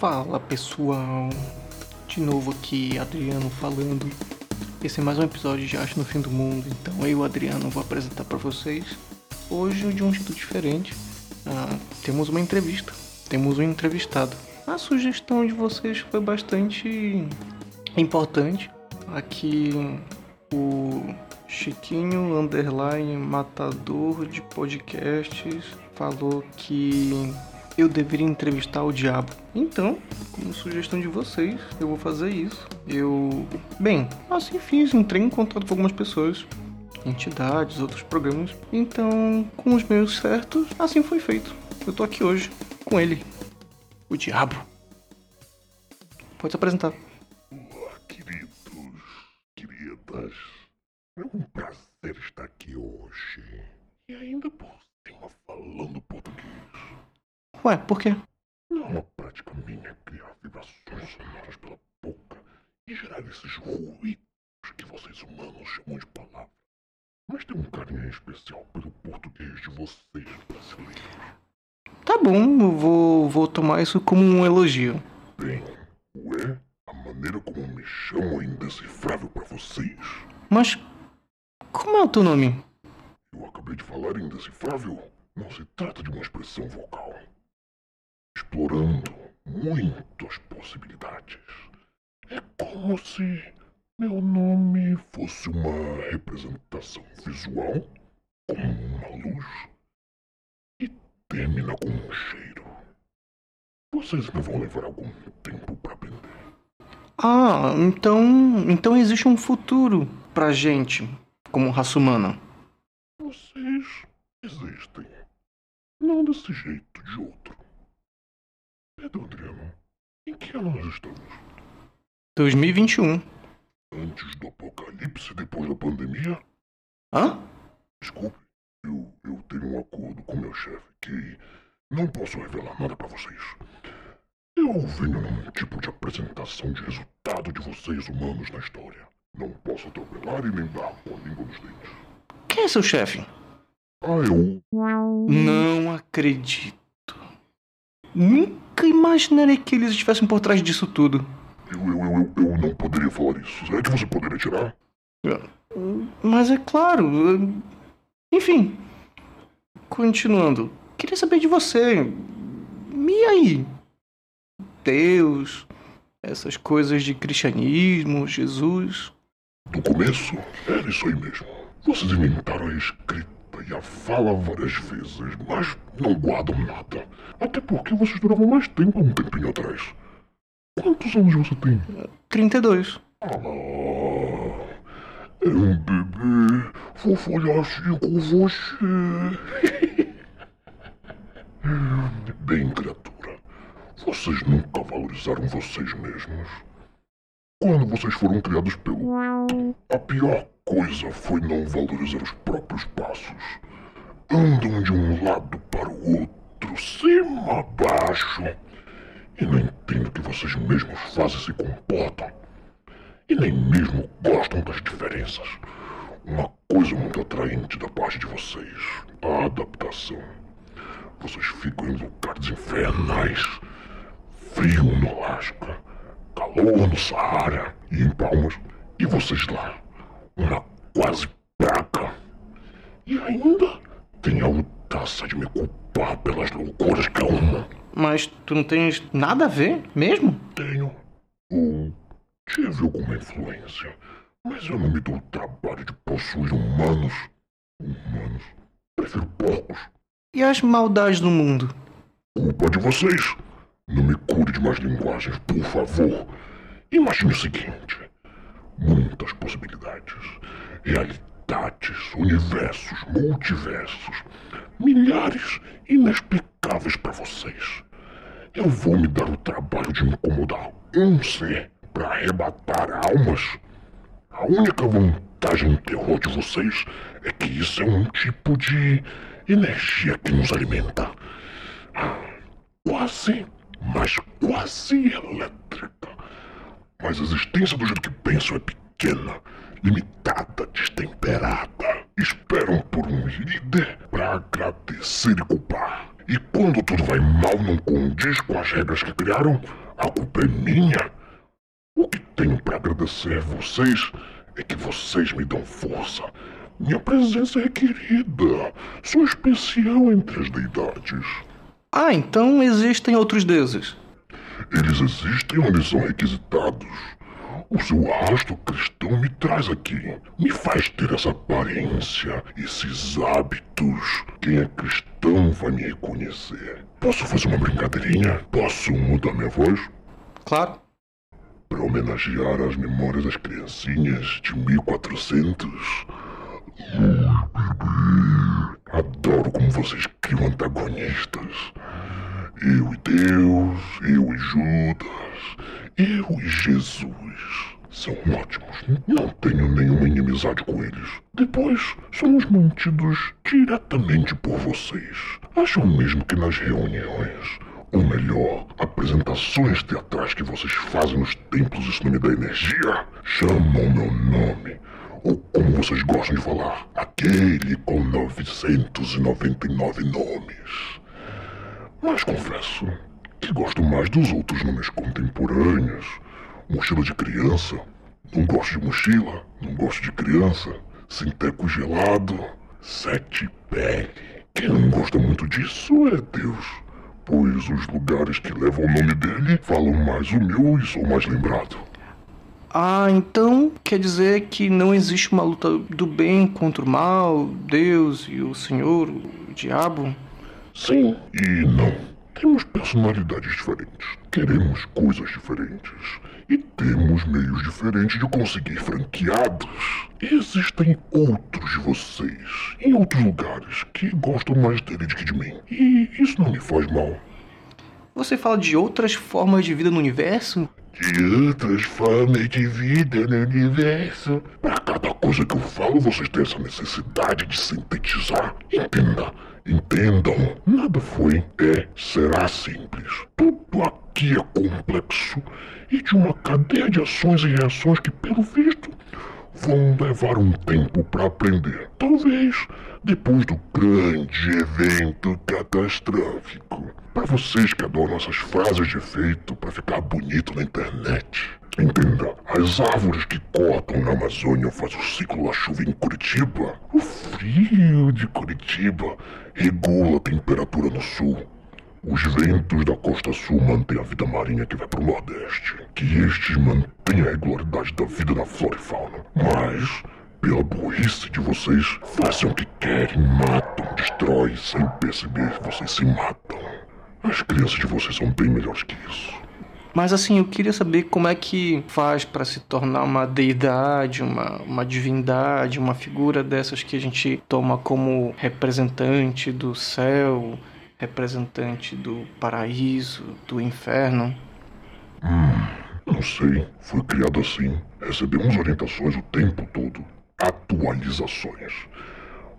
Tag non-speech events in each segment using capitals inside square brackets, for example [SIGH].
Fala pessoal, de novo aqui Adriano falando. Esse é mais um episódio de Acho no Fim do Mundo, então eu, Adriano, vou apresentar para vocês hoje de um jeito diferente. Ah, temos uma entrevista, temos um entrevistado. A sugestão de vocês foi bastante importante. Aqui o Chiquinho Underline Matador de Podcasts falou que eu deveria entrevistar o diabo. Então, como sugestão de vocês, eu vou fazer isso. Eu. Bem, assim fiz, entrei em contato com algumas pessoas, entidades, outros programas. Então, com os meios certos, assim foi feito. Eu tô aqui hoje com ele, o diabo. Pode se apresentar. Olá, queridos, queridas. É um prazer estar aqui hoje. E ainda por. Ué, por quê? Não é uma prática minha criar vibrações sonoras pela boca e gerar esses ruídos que vocês humanos chamam de palavra. Mas tenho um carinho especial pelo português de vocês brasileiros. Tá bom, eu vou, vou tomar isso como um elogio. Bem, ué, a maneira como me chamam é indecifrável para vocês. Mas como é o teu nome? Eu acabei de falar indecifrável. Não se trata de uma expressão vocal. Explorando muitas possibilidades. É como se meu nome fosse uma representação visual, como uma luz, e termina com um cheiro. Vocês ainda vão levar algum tempo para aprender. Ah, então. Então existe um futuro pra gente, como raça humana. Vocês existem. Não desse jeito, de outro. Pedro Adriano, em que ano nós estamos? 2021. Antes do apocalipse, depois da pandemia? Hã? Desculpe, eu, eu tenho um acordo com meu chefe que não posso revelar nada pra vocês. Eu venho num tipo de apresentação de resultado de vocês humanos na história. Não posso atropelar e nem dar com a língua nos dentes. Quem é seu chefe? Ah, eu. Não acredito. Nunca imaginarei que eles estivessem por trás disso tudo. Eu, eu, eu, eu, não poderia falar isso. É que você poderia tirar? Mas é claro. Enfim. Continuando. Queria saber de você. E aí? Deus, essas coisas de cristianismo, Jesus. Do começo, era isso aí mesmo. Vocês inventaram a escrita e a fala várias vezes, mas não guardam nada. Até porque vocês duravam mais tempo há um tempinho atrás. Quantos anos você tem? 32. Ah, é um bebê. Vou falar assim com você. [LAUGHS] Bem, criatura, vocês nunca valorizaram vocês mesmos. Quando vocês foram criados pelo. A pior coisa foi não valorizar os próprios passos. Andam de um lado para o outro, cima, baixo. E não entendo que vocês mesmos fazem e se comportam. E nem mesmo gostam das diferenças. Uma coisa muito atraente da parte de vocês: a adaptação. Vocês ficam em lugares infernais. Frio no Alasca, calor no Saara e em Palmas. E vocês lá, uma quase praga. E ainda tem a audácia de me culpar pelas loucuras que arrumam. Mas tu não tens nada a ver mesmo? Tenho. Tive alguma influência. Mas eu não me dou o trabalho de possuir humanos. Humanos. Prefiro porcos. E as maldades do mundo? Culpa de vocês. Não me cure de mais linguagens, por favor. Imagine o seguinte: muitas possibilidades, realidades, universos, multiversos, milhares inexplicáveis para vocês. Eu vou me dar o trabalho de incomodar um ser para arrebatar almas. A única vantagem e terror de vocês é que isso é um tipo de energia que nos alimenta. Quase, mas quase elétrica. Mas a existência do jeito que penso é pequena, limitada, destemperada. Esperam por um líder para agradecer e culpar. E quando tudo vai mal não condiz com as regras que criaram, A culpa é minha? O que tenho para agradecer a vocês é que vocês me dão força. Minha presença é querida. Sou especial entre as deidades. Ah, então existem outros deuses. Eles existem onde são requisitados. O seu rastro cristão me traz aqui. Me faz ter essa aparência, esses hábitos. Quem é cristão vai me reconhecer. Posso fazer uma brincadeirinha? Posso mudar minha voz? Claro. Para homenagear as memórias das criancinhas de 1400. Ui, bebê. Adoro como vocês criam antagonistas. Eu e Deus, eu e Judas, eu e Jesus. São ótimos. Não tenho nenhuma inimizade com eles. Depois, somos mantidos diretamente por vocês. Acham mesmo que nas reuniões, ou melhor, apresentações teatrais que vocês fazem nos templos, isso não me dá energia? Chamam meu nome. Ou como vocês gostam de falar, aquele com 999 nomes. Mas confesso que gosto mais dos outros nomes contemporâneos. Mochila de criança. Não gosto de mochila, não gosto de criança. Sinteco gelado. Sete pele. Quem não gosta muito disso é Deus. Pois os lugares que levam o nome dele falam mais o meu e sou mais lembrado. Ah, então quer dizer que não existe uma luta do bem contra o mal, Deus e o Senhor, o diabo? Sim e não. Temos personalidades diferentes, queremos coisas diferentes e temos meios diferentes de conseguir franqueados. Existem outros de vocês em outros lugares que gostam mais dele do que de mim e isso não me faz mal. Você fala de outras formas de vida no universo? De outras formas de vida no universo. Para cada coisa que eu falo, vocês têm essa necessidade de sintetizar. Entenda. Entendam, nada foi, é, será simples. Tudo aqui é complexo e de uma cadeia de ações e reações que, pelo visto, vão levar um tempo para aprender. Talvez depois do grande evento catastrófico. Para vocês que adoram essas frases de efeito para ficar bonito na internet. Entenda, as árvores que cortam na Amazônia faz o ciclo da chuva em Curitiba. O frio de Curitiba regula a temperatura no sul. Os ventos da costa sul mantêm a vida marinha que vai para o nordeste. Que estes mantêm a regularidade da vida da flora e fauna. Mas, pela burrice de vocês, façam o que querem, matam, destroem, sem perceber vocês se matam. As crianças de vocês são bem melhores que isso. Mas assim, eu queria saber como é que faz para se tornar uma deidade, uma, uma divindade, uma figura dessas que a gente toma como representante do céu, representante do paraíso, do inferno. Hum, não sei. Foi criado assim. Recebemos orientações o tempo todo. Atualizações.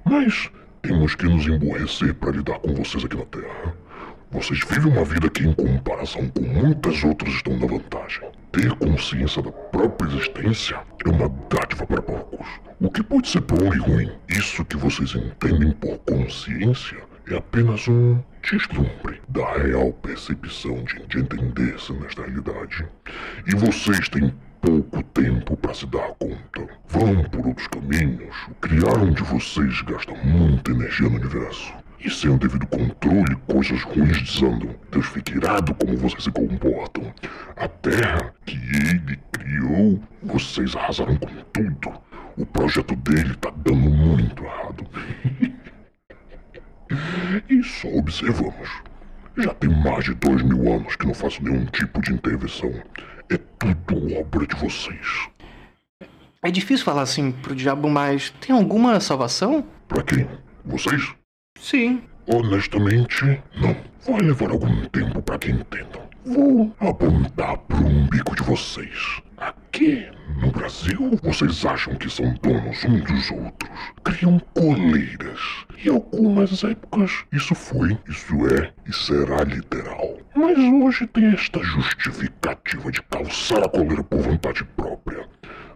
Mas temos que nos emborrecer para lidar com vocês aqui na Terra. Vocês vivem uma vida que, em comparação com muitas outras, estão na vantagem. Ter consciência da própria existência é uma dádiva para poucos. O que pode ser bom e ruim, isso que vocês entendem por consciência, é apenas um deslumbre da real percepção de, de entender-se nesta realidade. E vocês têm pouco tempo para se dar conta. Vão por outros caminhos. O criar um de vocês gasta muita energia no universo. E sem o devido controle, coisas ruins desandam. Deus fica irado como vocês se comportam. A terra que ele criou, vocês arrasaram com tudo. O projeto dele tá dando muito errado. [LAUGHS] e só observamos. Já tem mais de dois mil anos que não faço nenhum tipo de intervenção. É tudo obra de vocês. É difícil falar assim pro diabo, mas tem alguma salvação? Pra quem? Vocês? Sim. Honestamente, não. Vai levar algum tempo para que entendam. Vou apontar pro umbigo de vocês. Aqui no Brasil, vocês acham que são donos uns dos outros. Criam coleiras. Em algumas épocas, isso foi, isso é e será literal. Mas hoje tem esta justificativa de calçar a coleira por vontade própria,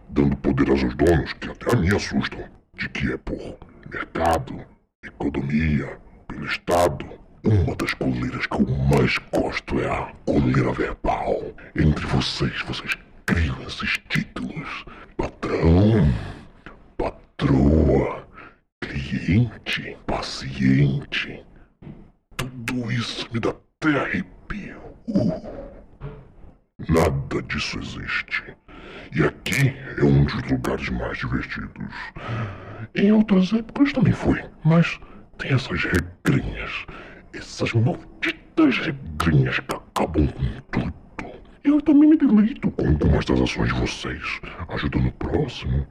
dando poder aos donos que até a mim assustam, de que é por mercado, economia, pelo Estado, Uma das coleiras que eu mais gosto é a coleira verbal. Entre vocês, vocês criam esses títulos. Patrão, patroa, cliente, paciente. Tudo isso me dá até arrepio. Uh. Nada disso existe. E aqui é um dos lugares mais divertidos. Em outras épocas também foi, mas tem essas regrinhas. Essas malditas regrinhas que acabam com tudo. Eu também me deleito com algumas das ações de vocês, ajudando o próximo,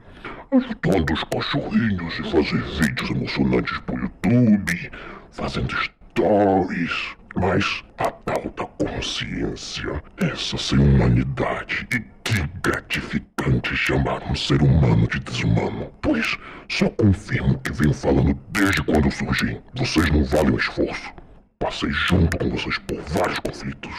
ajudando os cachorrinhos e fazer vídeos emocionantes pro YouTube, fazendo stories. Mas a tal da consciência, essa sem humanidade e que gratificante chamar um ser humano de desumano. Pois só confirmo que venho falando desde quando surgi. Vocês não valem o esforço. Passei junto com vocês por vários conflitos.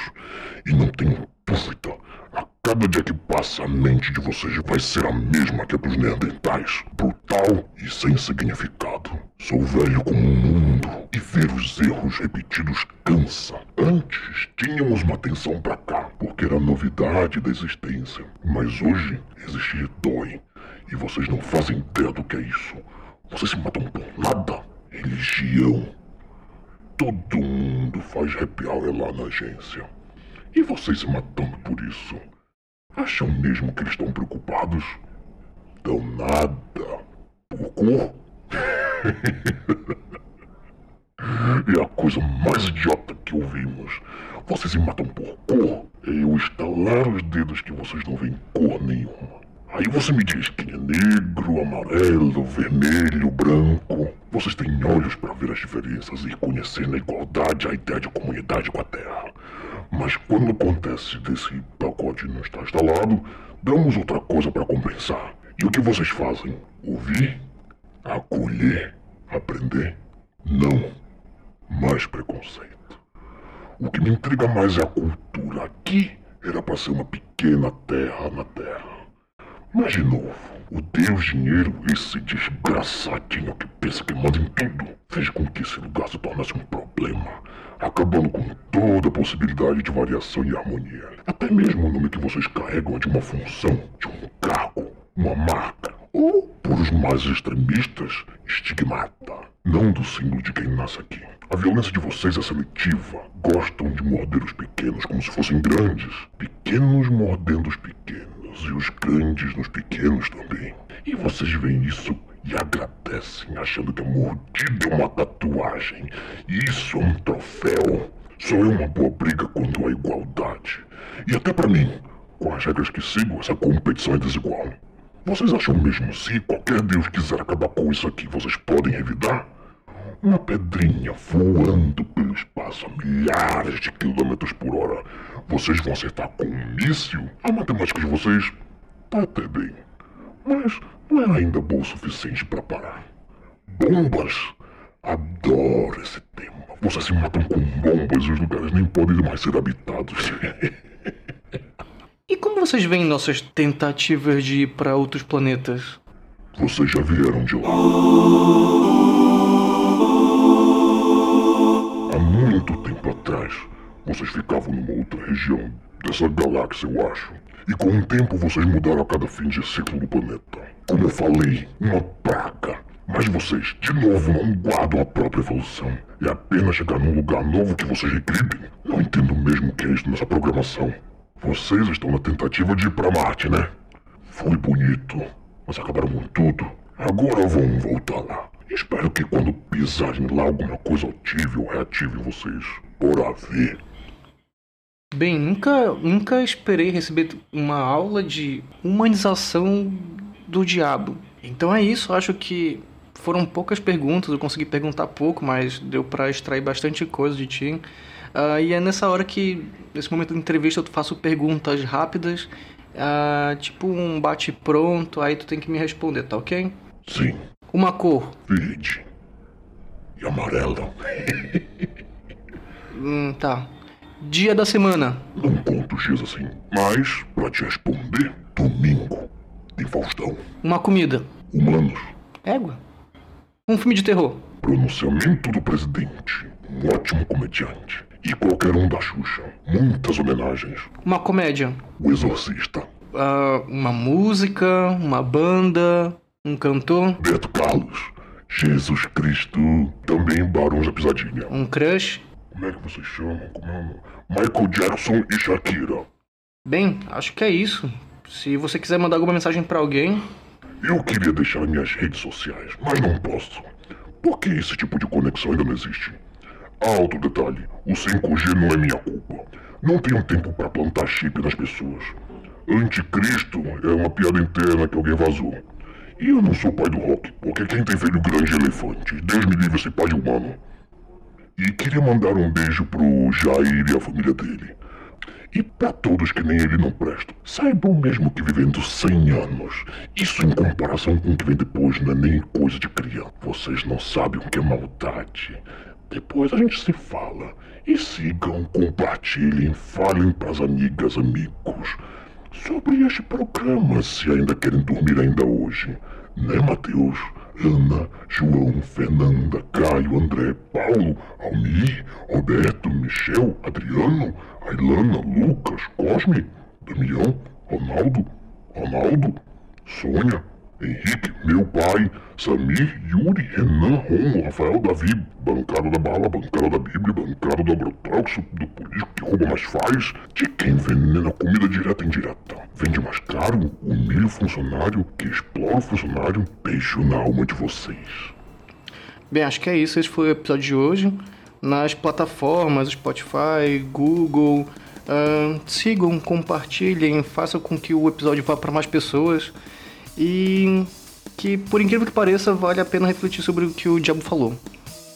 E não tenho dúvida, a cada dia que passa a mente de vocês vai ser a mesma que a dos neandertais. Brutal e sem significado. Sou velho como o mundo e ver os erros repetidos cansa. Antes tínhamos uma atenção pra cá, porque era novidade da existência. Mas hoje existir dói. E vocês não fazem ideia do que é isso. Vocês se matam por nada. Religião, Todo mundo faz happy hour lá na agência. E vocês se matando por isso? Acham mesmo que eles estão preocupados? Dão nada. Por cor? é [LAUGHS] a coisa mais idiota que ouvimos. Vocês se matam por cor. É eu estalar os dedos que vocês não veem cor nenhuma. Aí você me diz quem é negro, amarelo, vermelho, branco. Vocês têm olhos para ver as diferenças e conhecer na igualdade a ideia de comunidade com a Terra. Mas quando acontece desse pacote não estar instalado, damos outra coisa para compensar. E o que vocês fazem? Ouvir? Acolher? Aprender? Não. Mais preconceito. O que me intriga mais é a cultura. Aqui era para ser uma pequena terra na Terra. Mas de novo, o Deus Dinheiro, esse desgraçadinho que pensa que manda em tudo, fez com que esse lugar se tornasse um problema, acabando com toda a possibilidade de variação e harmonia. Até mesmo o nome que vocês carregam é de uma função, de um cargo, uma marca, ou, por os mais extremistas, estigmata, não do símbolo de quem nasce aqui. A violência de vocês é seletiva. Gostam de morder os pequenos como se fossem grandes. Pequenos mordendo os pequenos e os grandes nos pequenos também. E vocês veem isso e agradecem, achando que a mordida é uma tatuagem. Isso é um troféu. Só é uma boa briga quando há igualdade. E até para mim, com as regras que sigo, essa competição é desigual. Vocês acham mesmo se qualquer Deus quiser acabar com isso aqui, vocês podem revidar? Uma pedrinha voando pelo espaço a milhares de quilômetros por hora. Vocês vão acertar com um míssil? A matemática de vocês tá até bem. Mas não é ainda boa o suficiente para parar. Bombas? Adoro esse tema. Vocês se matam com bombas e os lugares nem podem mais ser habitados. [LAUGHS] e como vocês veem nossas tentativas de ir para outros planetas? Vocês já vieram de lá. muito tempo atrás, vocês ficavam numa outra região dessa galáxia, eu acho. E com o tempo vocês mudaram a cada fim de ciclo do planeta. Como eu falei, uma praga. Mas vocês, de novo, não guardam a própria evolução. É apenas chegar num lugar novo que vocês regridem. Não entendo mesmo o que é isso nessa programação. Vocês estão na tentativa de ir para Marte, né? Foi bonito, mas acabaram com tudo. Agora vão voltar lá. Espero que quando pisarem lá alguma coisa ative ou reative vocês. Bora ver. Bem, nunca, nunca esperei receber uma aula de humanização do diabo. Então é isso, acho que foram poucas perguntas, eu consegui perguntar pouco, mas deu para extrair bastante coisa de ti. Uh, e é nessa hora que, nesse momento da entrevista, eu faço perguntas rápidas, uh, tipo um bate-pronto, aí tu tem que me responder, tá ok? Sim. Uma cor. Verde. E amarelo. [LAUGHS] hum, tá. Dia da semana. Não conto dias assim. Mas, pra te responder, domingo. Tem Faustão. Uma comida. Humanos. Égua. Um filme de terror. Pronunciamento do presidente. Um ótimo comediante. E qualquer um da Xuxa. Muitas homenagens. Uma comédia. O Exorcista. Uh, uma música, uma banda, um cantor. Beto Carlos. Jesus Cristo. Também Barões da Pisadinha. Um crush. Como é que vocês chamam? Como é? Michael Jackson e Shakira. Bem, acho que é isso. Se você quiser mandar alguma mensagem para alguém. Eu queria deixar minhas redes sociais, mas não posso. Por que esse tipo de conexão ainda não existe? Alto detalhe: o 5G não é minha culpa. Não tenho tempo para plantar chip nas pessoas. Anticristo é uma piada interna que alguém vazou. E eu não sou pai do rock, porque quem tem filho grande é elefante. Deus me livre esse pai humano. E queria mandar um beijo pro Jair e a família dele. E para todos que nem ele não prestam, saibam mesmo que vivendo 100 anos, isso em comparação com o que vem depois não é nem coisa de criança. Vocês não sabem o que é maldade. Depois a gente se fala. E sigam, compartilhem, falem pras amigas, amigos sobre este programa se ainda querem dormir ainda hoje. Né, Matheus? Ana, João, Fernanda, Caio, André, Paulo, Almir, Roberto, Michel, Adriano, Ailana, Lucas, Cosme, Damião, Ronaldo, Ronaldo, Sônia, Henrique, meu pai, Samir, Yuri, Renan, Romo, Rafael, Davi, bancada da bala, bancada da Bíblia, bancada do agrotóxico, do político que rouba mais faz, de quem envenena comida direta e indireta. Vende mais caro, humilha o funcionário, que explora o funcionário, beijo na alma de vocês. Bem, acho que é isso. Esse foi o episódio de hoje. Nas plataformas Spotify, Google, uh, sigam, compartilhem, façam com que o episódio vá para mais pessoas e que, por incrível que pareça, vale a pena refletir sobre o que o Diabo falou.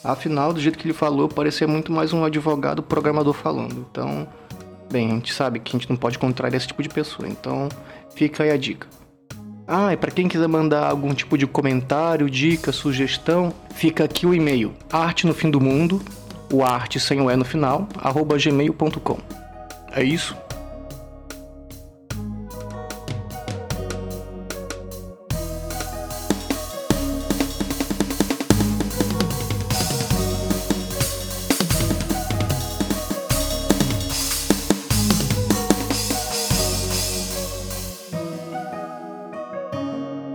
Afinal, do jeito que ele falou, parecia muito mais um advogado programador falando. Então, bem, a gente sabe que a gente não pode contrariar esse tipo de pessoa. Então, fica aí a dica. Ah, e para quem quiser mandar algum tipo de comentário, dica, sugestão, fica aqui o e-mail arte no fim do mundo, o arte sem o e no final, arroba gmail.com. É isso?